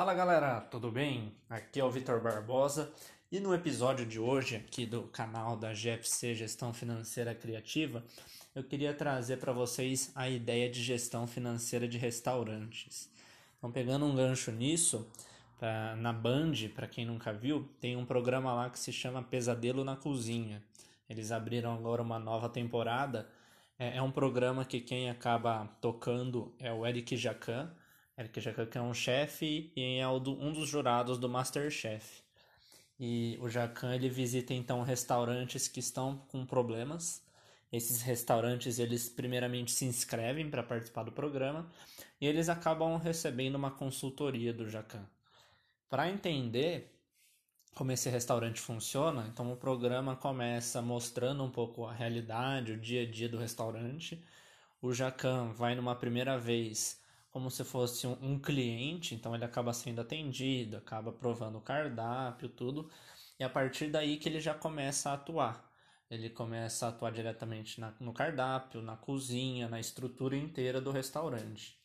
Fala galera, tudo bem? Aqui é o Vitor Barbosa e no episódio de hoje aqui do canal da GFC Gestão Financeira Criativa, eu queria trazer para vocês a ideia de gestão financeira de restaurantes. Então, pegando um gancho nisso, pra, na Band, para quem nunca viu, tem um programa lá que se chama Pesadelo na Cozinha. Eles abriram agora uma nova temporada. É, é um programa que quem acaba tocando é o Eric Jacan Eric Jacan é um chefe e é um dos jurados do Masterchef. E o Jacan ele visita então restaurantes que estão com problemas. Esses restaurantes eles primeiramente se inscrevem para participar do programa e eles acabam recebendo uma consultoria do Jacan. Para entender como esse restaurante funciona, então o programa começa mostrando um pouco a realidade, o dia a dia do restaurante. O Jacan vai numa primeira vez como se fosse um, um cliente, então ele acaba sendo atendido, acaba provando o cardápio, tudo, e a partir daí que ele já começa a atuar. Ele começa a atuar diretamente na, no cardápio, na cozinha, na estrutura inteira do restaurante.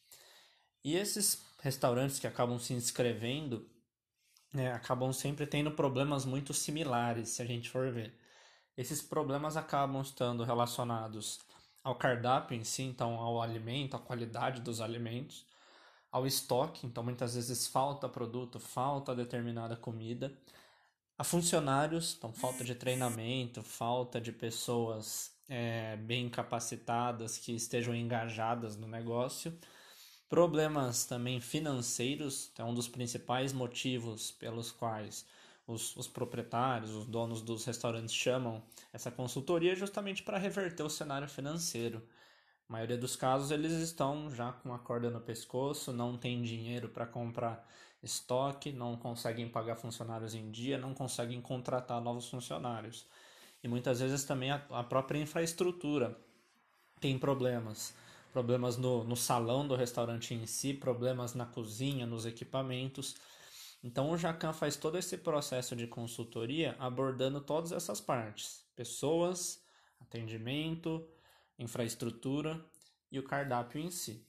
E esses restaurantes que acabam se inscrevendo né, acabam sempre tendo problemas muito similares, se a gente for ver. Esses problemas acabam estando relacionados ao cardápio em si, então ao alimento, à qualidade dos alimentos, ao estoque, então muitas vezes falta produto, falta determinada comida, a funcionários, então falta de treinamento, falta de pessoas é, bem capacitadas que estejam engajadas no negócio, problemas também financeiros, é um dos principais motivos pelos quais os, os proprietários, os donos dos restaurantes chamam essa consultoria justamente para reverter o cenário financeiro. A maioria dos casos eles estão já com a corda no pescoço, não tem dinheiro para comprar estoque, não conseguem pagar funcionários em dia, não conseguem contratar novos funcionários. E muitas vezes também a, a própria infraestrutura tem problemas. Problemas no, no salão do restaurante em si, problemas na cozinha, nos equipamentos. Então o Jacan faz todo esse processo de consultoria abordando todas essas partes: pessoas, atendimento, infraestrutura e o cardápio em si.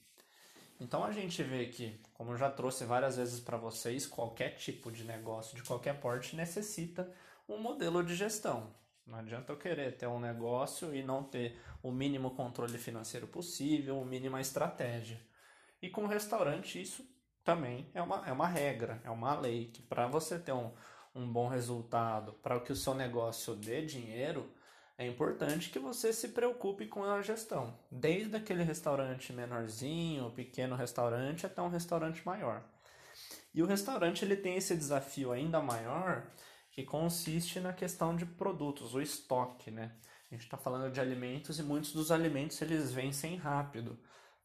Então a gente vê que, como eu já trouxe várias vezes para vocês, qualquer tipo de negócio de qualquer porte necessita um modelo de gestão. Não adianta eu querer ter um negócio e não ter o mínimo controle financeiro possível, o mínima estratégia. E com o restaurante isso também é uma, é uma regra, é uma lei que para você ter um, um bom resultado, para que o seu negócio dê dinheiro, é importante que você se preocupe com a gestão, desde aquele restaurante menorzinho, pequeno restaurante, até um restaurante maior. E o restaurante ele tem esse desafio ainda maior, que consiste na questão de produtos, o estoque, né? A gente está falando de alimentos e muitos dos alimentos eles vencem rápido.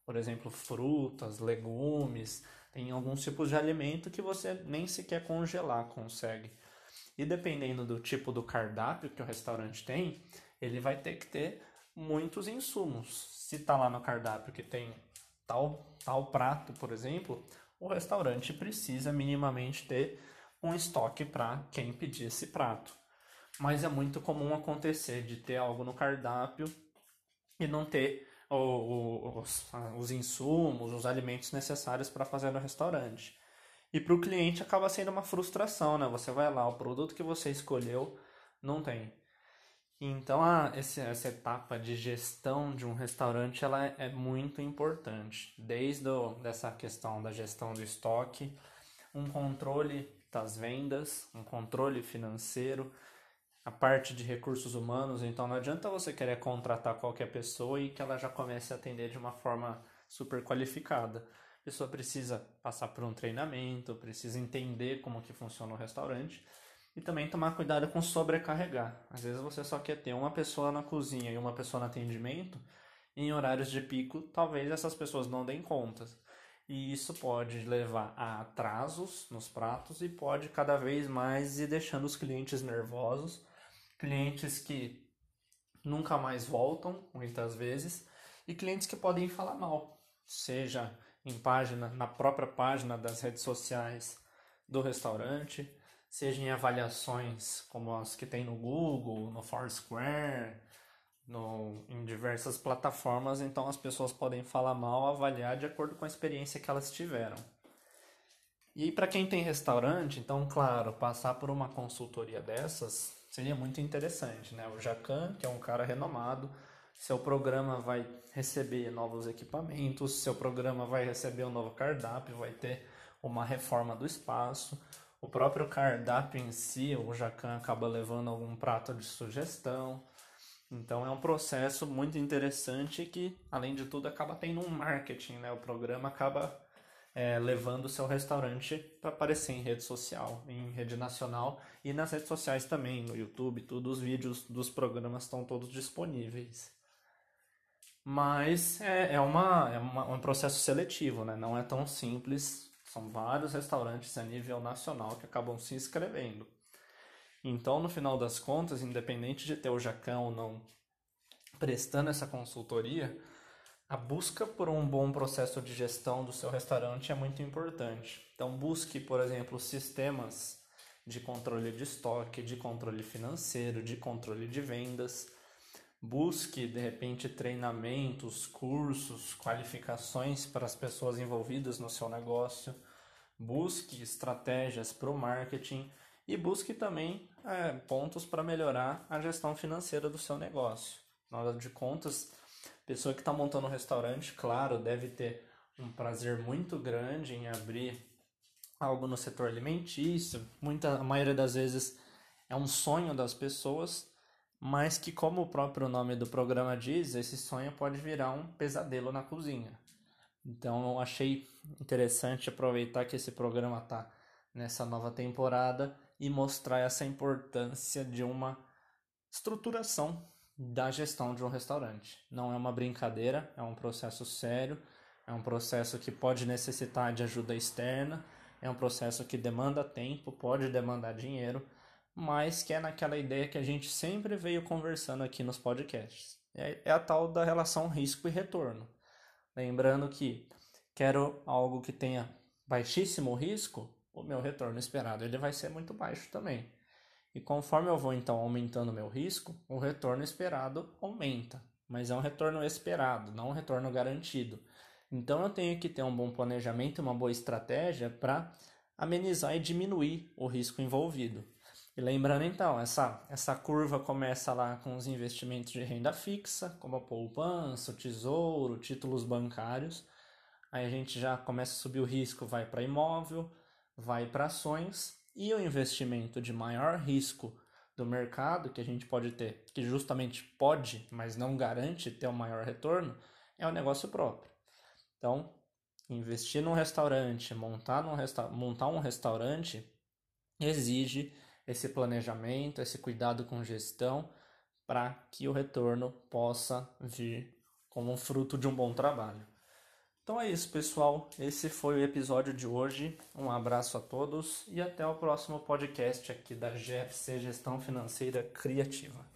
Por exemplo, frutas, legumes, tem alguns tipos de alimento que você nem sequer congelar consegue. E dependendo do tipo do cardápio que o restaurante tem, ele vai ter que ter muitos insumos. Se tá lá no cardápio que tem tal, tal prato, por exemplo, o restaurante precisa minimamente ter um estoque para quem pedir esse prato. Mas é muito comum acontecer de ter algo no cardápio e não ter os, os insumos, os alimentos necessários para fazer no restaurante. E para o cliente acaba sendo uma frustração, né? Você vai lá, o produto que você escolheu não tem. Então, a, esse, essa etapa de gestão de um restaurante ela é, é muito importante. Desde o, dessa questão da gestão do estoque, um controle das vendas, um controle financeiro, a parte de recursos humanos, então não adianta você querer contratar qualquer pessoa e que ela já comece a atender de uma forma super qualificada. A pessoa precisa passar por um treinamento, precisa entender como que funciona o restaurante e também tomar cuidado com sobrecarregar. Às vezes você só quer ter uma pessoa na cozinha e uma pessoa no atendimento, em horários de pico, talvez essas pessoas não deem conta. E isso pode levar a atrasos nos pratos e pode cada vez mais ir deixando os clientes nervosos clientes que nunca mais voltam, muitas vezes, e clientes que podem falar mal, seja em página, na própria página das redes sociais do restaurante, seja em avaliações como as que tem no Google, no Foursquare, no, em diversas plataformas, então as pessoas podem falar mal, avaliar de acordo com a experiência que elas tiveram. E para quem tem restaurante, então, claro, passar por uma consultoria dessas seria muito interessante, né? O Jacan, que é um cara renomado, seu programa vai receber novos equipamentos, seu programa vai receber um novo cardápio, vai ter uma reforma do espaço. O próprio cardápio em si, o Jacan acaba levando algum prato de sugestão. Então é um processo muito interessante que, além de tudo, acaba tendo um marketing, né? O programa acaba é, levando o seu restaurante para aparecer em rede social, em rede nacional e nas redes sociais também, no YouTube, tudo, os vídeos dos programas estão todos disponíveis. Mas é, é, uma, é uma, um processo seletivo, né? não é tão simples. São vários restaurantes a nível nacional que acabam se inscrevendo. Então, no final das contas, independente de ter o Jacão ou não prestando essa consultoria, a busca por um bom processo de gestão do seu restaurante é muito importante. Então, busque, por exemplo, sistemas de controle de estoque, de controle financeiro, de controle de vendas. Busque, de repente, treinamentos, cursos, qualificações para as pessoas envolvidas no seu negócio. Busque estratégias para o marketing e busque também é, pontos para melhorar a gestão financeira do seu negócio. Na hora de contas, pessoa que está montando um restaurante, claro, deve ter um prazer muito grande em abrir algo no setor alimentício. Muita, a maioria das vezes é um sonho das pessoas, mas que, como o próprio nome do programa diz, esse sonho pode virar um pesadelo na cozinha. Então, eu achei interessante aproveitar que esse programa está nessa nova temporada e mostrar essa importância de uma estruturação da gestão de um restaurante. Não é uma brincadeira, é um processo sério, é um processo que pode necessitar de ajuda externa, é um processo que demanda tempo, pode demandar dinheiro, mas que é naquela ideia que a gente sempre veio conversando aqui nos podcasts. É, a tal da relação risco e retorno. Lembrando que quero algo que tenha baixíssimo risco, o meu retorno esperado ele vai ser muito baixo também. E conforme eu vou então aumentando meu risco, o retorno esperado aumenta, mas é um retorno esperado, não um retorno garantido. Então eu tenho que ter um bom planejamento, uma boa estratégia para amenizar e diminuir o risco envolvido. E lembrando então, essa, essa curva começa lá com os investimentos de renda fixa, como a poupança, o tesouro, títulos bancários. Aí a gente já começa a subir o risco, vai para imóvel, vai para ações e o investimento de maior risco do mercado que a gente pode ter, que justamente pode, mas não garante ter um maior retorno, é o negócio próprio. Então, investir num restaurante, montar, num resta montar um restaurante, exige esse planejamento, esse cuidado com gestão, para que o retorno possa vir como fruto de um bom trabalho. Então é isso, pessoal. Esse foi o episódio de hoje. Um abraço a todos e até o próximo podcast aqui da GFC Gestão Financeira Criativa.